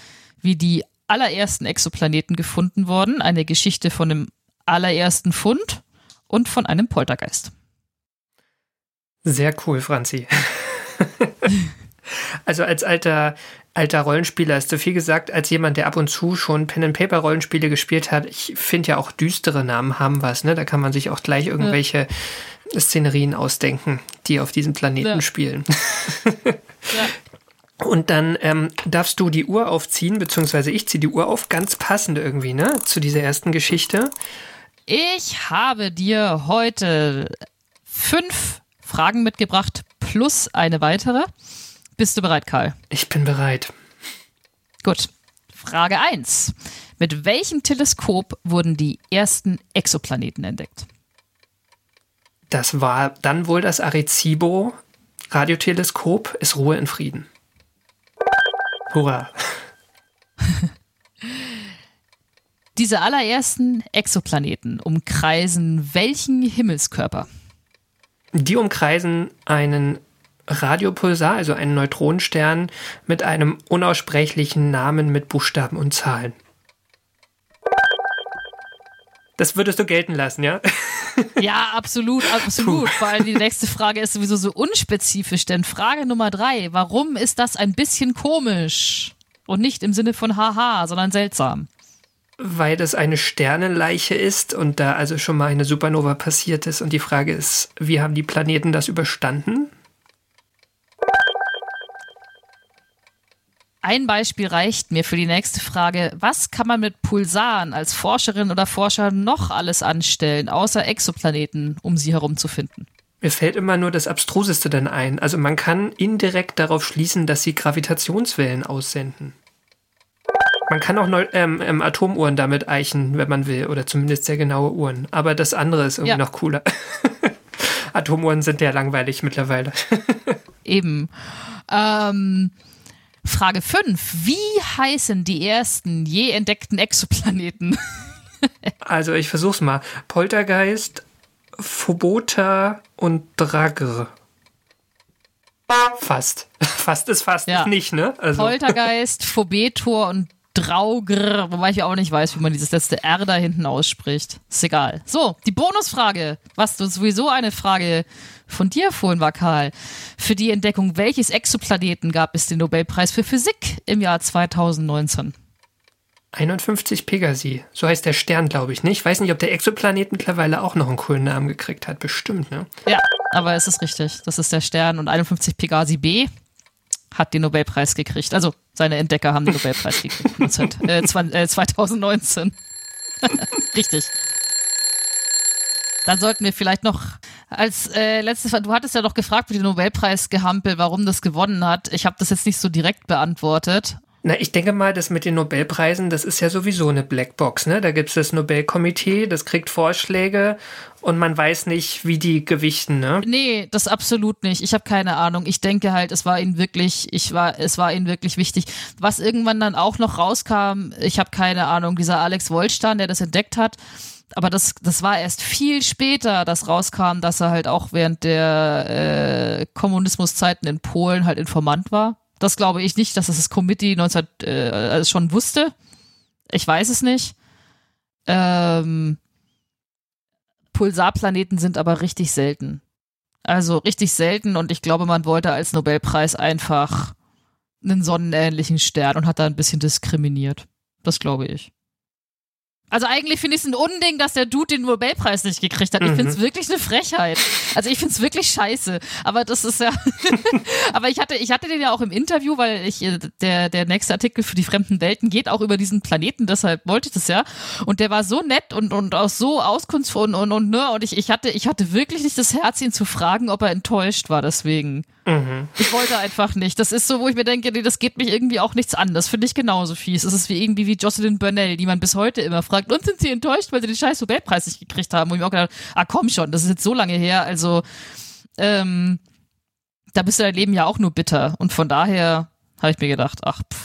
wie die allerersten Exoplaneten gefunden wurden. Eine Geschichte von dem allerersten Fund und von einem Poltergeist. Sehr cool, Franzi. also als alter alter Rollenspieler ist so viel gesagt, als jemand, der ab und zu schon Pen-and-Paper-Rollenspiele gespielt hat. Ich finde ja auch düstere Namen haben was, ne? Da kann man sich auch gleich irgendwelche. Szenerien ausdenken, die auf diesem Planeten ja. spielen. ja. Und dann ähm, darfst du die Uhr aufziehen, beziehungsweise ich ziehe die Uhr auf, ganz passend irgendwie, ne? Zu dieser ersten Geschichte. Ich habe dir heute fünf Fragen mitgebracht, plus eine weitere. Bist du bereit, Karl? Ich bin bereit. Gut. Frage 1. Mit welchem Teleskop wurden die ersten Exoplaneten entdeckt? Das war dann wohl das Arecibo Radioteleskop. Ist Ruhe in Frieden. Hurra. Diese allerersten Exoplaneten umkreisen welchen Himmelskörper? Die umkreisen einen Radiopulsar, also einen Neutronenstern mit einem unaussprechlichen Namen mit Buchstaben und Zahlen. Das würdest du gelten lassen, ja? Ja, absolut, absolut. Vor allem die nächste Frage ist sowieso so unspezifisch, denn Frage Nummer drei, warum ist das ein bisschen komisch? Und nicht im Sinne von haha, sondern seltsam. Weil das eine Sternenleiche ist und da also schon mal eine Supernova passiert ist. Und die Frage ist, wie haben die Planeten das überstanden? Ein Beispiel reicht mir für die nächste Frage. Was kann man mit Pulsaren als Forscherin oder Forscher noch alles anstellen, außer Exoplaneten, um sie herumzufinden? Mir fällt immer nur das Abstruseste dann ein. Also man kann indirekt darauf schließen, dass sie Gravitationswellen aussenden. Man kann auch ähm, ähm, Atomuhren damit eichen, wenn man will, oder zumindest sehr genaue Uhren. Aber das andere ist irgendwie Ja. noch cooler. Atomuhren sind ja langweilig mittlerweile. Eben. Ähm, Frage 5. Wie heißen die ersten je entdeckten Exoplaneten? Also ich versuch's mal. Poltergeist, Phobota und Dragr. Fast. Fast ist fast Ja. nicht, ne? Also Poltergeist, Phobetor und Draugr, wobei ich auch nicht weiß, wie man dieses letzte R da hinten ausspricht. Ist egal. So, die Bonusfrage. Was du sowieso eine Frage von dir vorhin war, Karl. Für die Entdeckung welches Exoplaneten gab es den Nobelpreis für Physik im Jahr 2019? 51 Pegasi. So heißt der Stern, glaube ich, nicht? Ich weiß nicht, ob der Exoplanet mittlerweile auch noch einen coolen Namen gekriegt hat. Bestimmt, ne? Ja, aber es ist richtig. Das ist der Stern und 51 Pegasi B hat den Nobelpreis gekriegt. Also seine Entdecker haben den Nobelpreis gekriegt. 19, äh, 20, äh, 2019. richtig. Dann sollten wir vielleicht noch als äh, letztes, du hattest ja noch gefragt mit dem Nobelpreis gehampelt, warum das gewonnen hat. Ich habe das jetzt nicht so direkt beantwortet. Na, ich denke mal, das mit den Nobelpreisen, das ist ja sowieso eine Blackbox, ne? Da gibt's das Nobelkomitee, das kriegt Vorschläge und man weiß nicht, wie die gewichten, ne? Nee, das absolut nicht. Ich habe keine Ahnung. Ich denke halt, es war ihnen wirklich, ich war, es war ihnen wirklich wichtig. Was irgendwann dann auch noch rauskam, ich habe keine Ahnung, dieser Alex Wolstan, der das entdeckt hat, aber das, das war erst viel später, dass rauskam, dass er halt auch während der äh, Kommunismuszeiten in Polen halt Informant war. Das glaube ich nicht, dass das das Committee 19 äh, also schon wusste. Ich weiß es nicht. Ähm, Pulsarplaneten sind aber richtig selten. Also richtig selten und ich glaube, man wollte als Nobelpreis einfach einen sonnenähnlichen Stern und hat da ein bisschen diskriminiert. Das glaube ich. Also eigentlich finde ich es ein Unding, dass der Dude den Nobelpreis nicht gekriegt hat. Ich finde es wirklich eine Frechheit. Also ich finde es wirklich scheiße. Aber das ist ja. aber ich hatte, ich hatte den ja auch im Interview, weil ich äh, der der nächste Artikel für die fremden Welten geht auch über diesen Planeten. Deshalb wollte ich das ja. Und der war so nett und und auch so auskunftsvoll und und, und ne. Und ich ich hatte ich hatte wirklich nicht das Herz, ihn zu fragen, ob er enttäuscht war. Deswegen. Ich wollte einfach nicht. Das ist so, wo ich mir denke, nee, das geht mich irgendwie auch nichts an. Das finde ich genauso fies. Das ist wie irgendwie wie Jocelyn Burnell, die man bis heute immer fragt, und sind sie enttäuscht, weil sie den scheiß Nobelpreis nicht gekriegt haben? Und ich mir auch gedacht, ah komm schon, das ist jetzt so lange her. Also, ähm, da bist du dein Leben ja auch nur bitter. Und von daher habe ich mir gedacht, ach, pff,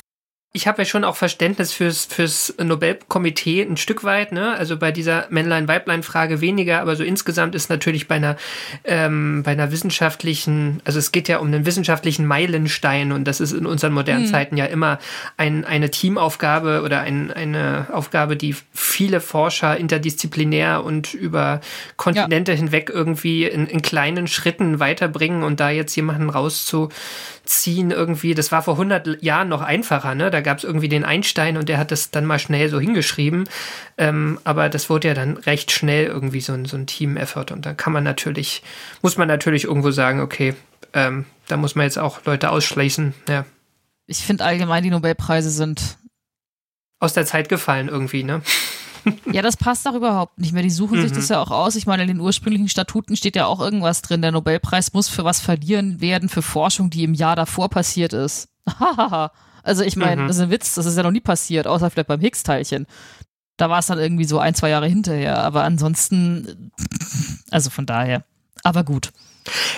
Ich habe ja schon auch Verständnis fürs, fürs Nobelkomitee ein Stück weit, ne? Also bei dieser Männlein-Weiblein-Frage weniger, aber so insgesamt ist natürlich bei einer, ähm, bei einer wissenschaftlichen, also es geht ja um einen wissenschaftlichen Meilenstein und das ist in unseren modernen Zeiten ja immer ein, eine Teamaufgabe oder ein, eine Aufgabe, die viele Forscher interdisziplinär und über Kontinente hinweg irgendwie in, in kleinen Schritten weiterbringen und da jetzt jemanden rauszuziehen irgendwie, das war vor 100 Jahren noch einfacher, ne? Da gab es irgendwie den Einstein und der hat das dann mal schnell so hingeschrieben, ähm, aber das wurde ja dann recht schnell irgendwie so ein, so ein Team-Effort und da kann man natürlich, muss man natürlich irgendwo sagen, okay, ähm, da muss man jetzt auch Leute ausschließen, ja. ich finde allgemein die Nobelpreise sind Aus der Zeit gefallen irgendwie, ne? Ja, das passt auch überhaupt nicht mehr. Die suchen sich Mhm. das ja auch aus. Ich meine, in den ursprünglichen Statuten steht ja auch irgendwas drin. Der Nobelpreis muss für was verlieren werden, für Forschung, die im Jahr davor passiert ist. Hahaha. also ich meine, Mhm. das ist ein Witz, das ist ja noch nie passiert, außer vielleicht beim Higgs-Teilchen. Da war es dann irgendwie so ein, zwei Jahre hinterher. Aber ansonsten, also von daher. Aber gut.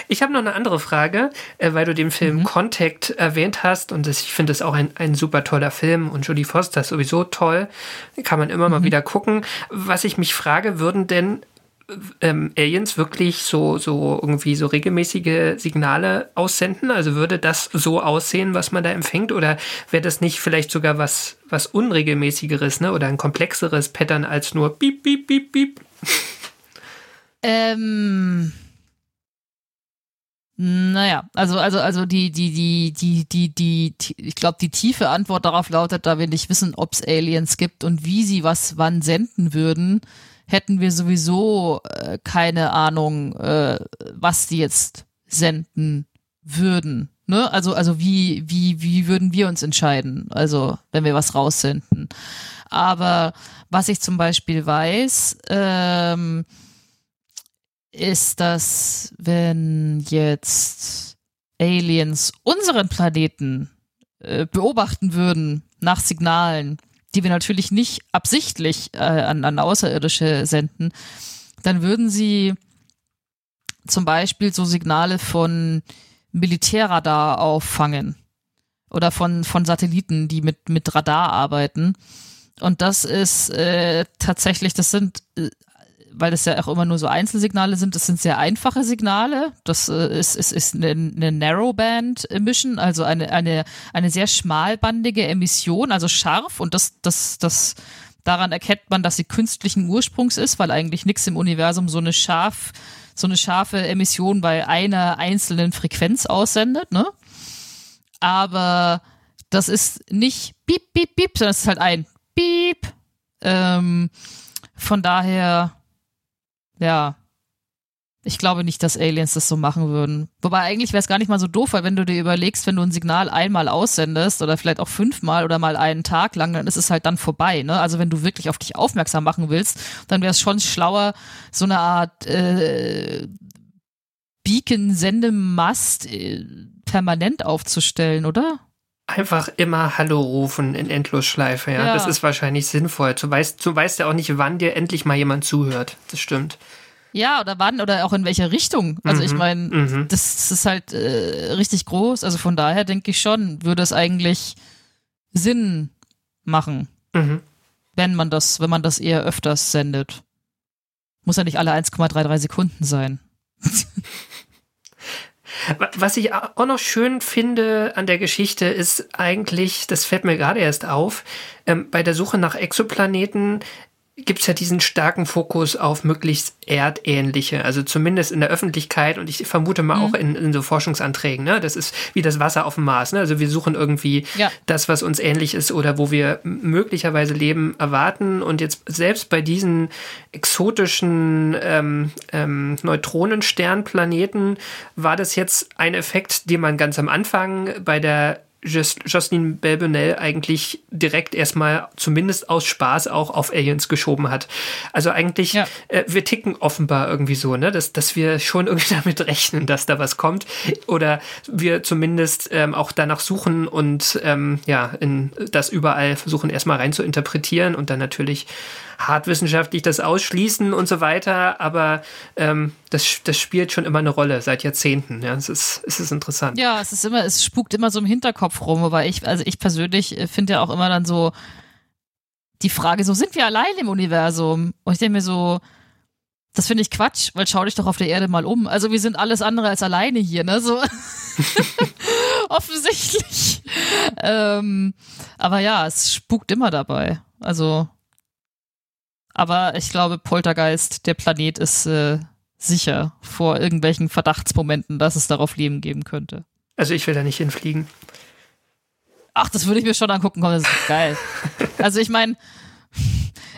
Ich habe noch eine andere Frage, äh, weil du den Film Mhm. Contact erwähnt hast und das, ich finde es auch ein, ein super toller Film und Jodie Foster ist sowieso toll, kann man immer mal Mhm. wieder gucken. Was ich mich frage, würden denn ähm, Aliens wirklich so, so irgendwie so regelmäßige Signale aussenden? Also würde das so aussehen, was man da empfängt? Oder wäre das nicht vielleicht sogar was, was Unregelmäßigeres, ne? Oder ein komplexeres Pattern als nur Piep, Piep, Piep, Piep? Ähm. Naja, also, also, also die, die, die, die, die, die, ich glaube, die tiefe Antwort darauf lautet, da wir nicht wissen, ob es Aliens gibt und wie sie was wann senden würden, hätten wir sowieso äh, keine Ahnung, äh, was die jetzt senden würden. Ne? Also, also wie, wie, wie würden wir uns entscheiden? Also, wenn wir was raussenden. Aber was ich zum Beispiel weiß, ähm, ist, dass wenn jetzt Aliens unseren Planeten äh, beobachten würden nach Signalen, die wir natürlich nicht absichtlich äh, an, an Außerirdische senden, dann würden sie zum Beispiel so Signale von Militärradar auffangen oder von, von Satelliten, die mit, mit Radar arbeiten. Und das ist äh, tatsächlich, das sind äh, weil das ja auch immer nur so Einzelsignale sind, das sind sehr einfache Signale. Das äh, ist, ist, ist eine, eine Narrowband Emission, also eine, eine, eine sehr schmalbandige Emission, also scharf und das, das, das, daran erkennt man, dass sie künstlichen Ursprungs ist, weil eigentlich nichts im Universum so eine scharf, so eine scharfe Emission bei einer einzelnen Frequenz aussendet, ne? Aber das ist nicht piep, piep, piep, sondern es ist halt ein piep. Ähm, von daher, ja, ich glaube nicht, dass Aliens das so machen würden. Wobei eigentlich wäre es gar nicht mal so doof, weil wenn du dir überlegst, wenn du ein Signal einmal aussendest oder vielleicht auch fünfmal oder mal einen Tag lang, dann ist es halt dann vorbei. Ne? Also wenn du wirklich auf dich aufmerksam machen willst, dann wäre es schon schlauer, so eine Art äh, Beacon-Sendemast äh, permanent aufzustellen, oder? Einfach immer Hallo rufen in Endlosschleife, ja. Ja. Das ist wahrscheinlich sinnvoll. Du weißt, du weißt ja auch nicht, wann dir endlich mal jemand zuhört. Das stimmt. Ja, oder wann oder auch in welcher Richtung. Also ich Mhm, meine, mhm. das, das ist halt äh, richtig groß. Also von daher denke ich schon, würde es eigentlich Sinn machen, Mhm. wenn man das, wenn man das eher öfters sendet. Muss ja nicht alle 1,33 Sekunden sein. Wa- Was ich auch noch schön finde an der Geschichte ist eigentlich, das fällt mir gerade erst auf, ähm, bei der Suche nach Exoplaneten gibt es ja diesen starken Fokus auf möglichst erdähnliche, also zumindest in der Öffentlichkeit und ich vermute mal auch in, in so Forschungsanträgen. Ne? Das ist wie das Wasser auf dem Mars. Ne? Also wir suchen irgendwie Ja. das, was uns ähnlich ist oder wo wir möglicherweise Leben erwarten. Und jetzt selbst bei diesen exotischen ähm, ähm, Neutronensternplaneten war das jetzt ein Effekt, den man ganz am Anfang bei der Jocelyn Belbonel eigentlich direkt erstmal zumindest aus Spaß auch auf Aliens geschoben hat. Also eigentlich, Ja. äh, wir ticken offenbar irgendwie so, ne, dass, dass wir schon irgendwie damit rechnen, dass da was kommt. Oder wir zumindest ähm, auch danach suchen und ähm, ja, in das überall versuchen erstmal rein zu interpretieren und dann natürlich hart wissenschaftlich das ausschließen und so weiter. Aber ähm, das, das spielt schon immer eine Rolle seit Jahrzehnten. Ja, es ist, es ist interessant. Ja, es ist immer, es spukt immer so im Hinterkopf rum, wobei ich, also ich persönlich äh, finde ja auch immer dann so die Frage, so sind wir allein im Universum? Und ich denke mir so, das finde ich Quatsch, weil schau dich doch auf der Erde mal um. Also wir sind alles andere als alleine hier, ne? So offensichtlich. Ähm, aber ja, es spukt immer dabei. Also, aber ich glaube, Poltergeist, der Planet ist äh, sicher vor irgendwelchen Verdachtsmomenten, dass es darauf Leben geben könnte. Also ich will da nicht hinfliegen. Ach, das würde ich mir schon angucken, komm, das ist geil. Also ich meine,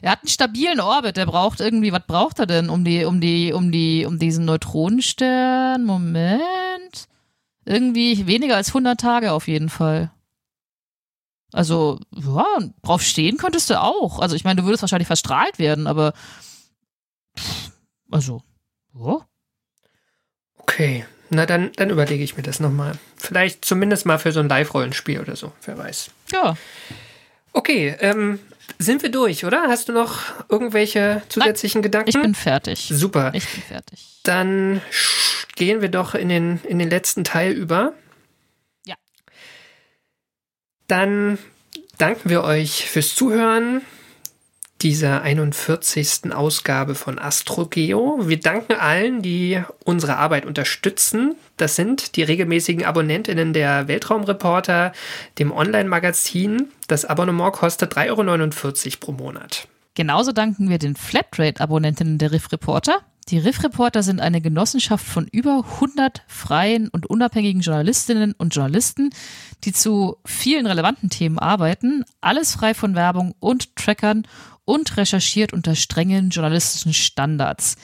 er hat einen stabilen Orbit, der braucht irgendwie, was braucht er denn um die, um die, um die, um diesen Neutronenstern? Moment. Irgendwie weniger als 100 Tage auf jeden Fall. Also, ja, drauf stehen könntest du auch. Also ich meine, du würdest wahrscheinlich verstrahlt werden, aber pff, also, ja. Okay, na dann, dann überlege ich mir das nochmal. Vielleicht zumindest mal für so ein Live-Rollenspiel oder so, wer weiß. Ja, Okay, ähm, Sind wir durch, oder? Hast du noch irgendwelche zusätzlichen Gedanken? Ich bin fertig. Super. Ich bin fertig. Dann gehen wir doch in den, in den letzten Teil über. Dann danken wir euch fürs Zuhören dieser 41. Ausgabe von AstroGeo. Wir danken allen, die unsere Arbeit unterstützen. Das sind die regelmäßigen Abonnentinnen der Weltraumreporter, dem Online-Magazin. Das Abonnement kostet 3,49 Euro pro Monat. Genauso danken wir den Flatrate-Abonnentinnen der Riff Reporter. Die Riff Reporter sind eine Genossenschaft von über 100 freien und unabhängigen Journalistinnen und Journalisten, die zu vielen relevanten Themen arbeiten, alles frei von Werbung und Trackern und recherchiert unter strengen journalistischen Standards.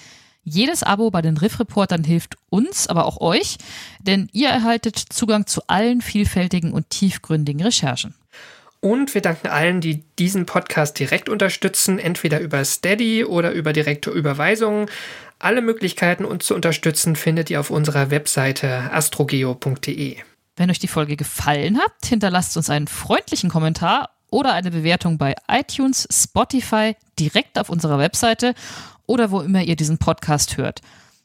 Jedes Abo bei den Riff-Reportern hilft uns, aber auch euch, denn ihr erhaltet Zugang zu allen vielfältigen und tiefgründigen Recherchen. Und wir danken allen, die diesen Podcast direkt unterstützen, entweder über Steady oder über direkte Überweisungen. Alle Möglichkeiten, uns zu unterstützen, findet ihr auf unserer Webseite astrogeo.de. Wenn euch die Folge gefallen hat, hinterlasst uns einen freundlichen Kommentar oder eine Bewertung bei iTunes, Spotify, direkt auf unserer Webseite oder wo immer ihr diesen Podcast hört.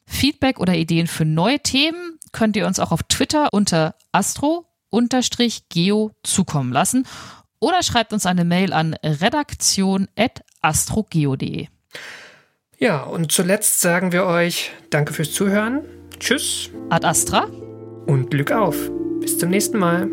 Feedback oder Ideen für neue Themen könnt ihr uns auch auf Twitter unter astro-geo zukommen lassen oder schreibt uns eine Mail an redaktion.astrogeo.de. Ja, und zuletzt sagen wir euch Danke fürs Zuhören. Tschüss. Ad Astra. Und Glück auf. Bis zum nächsten Mal.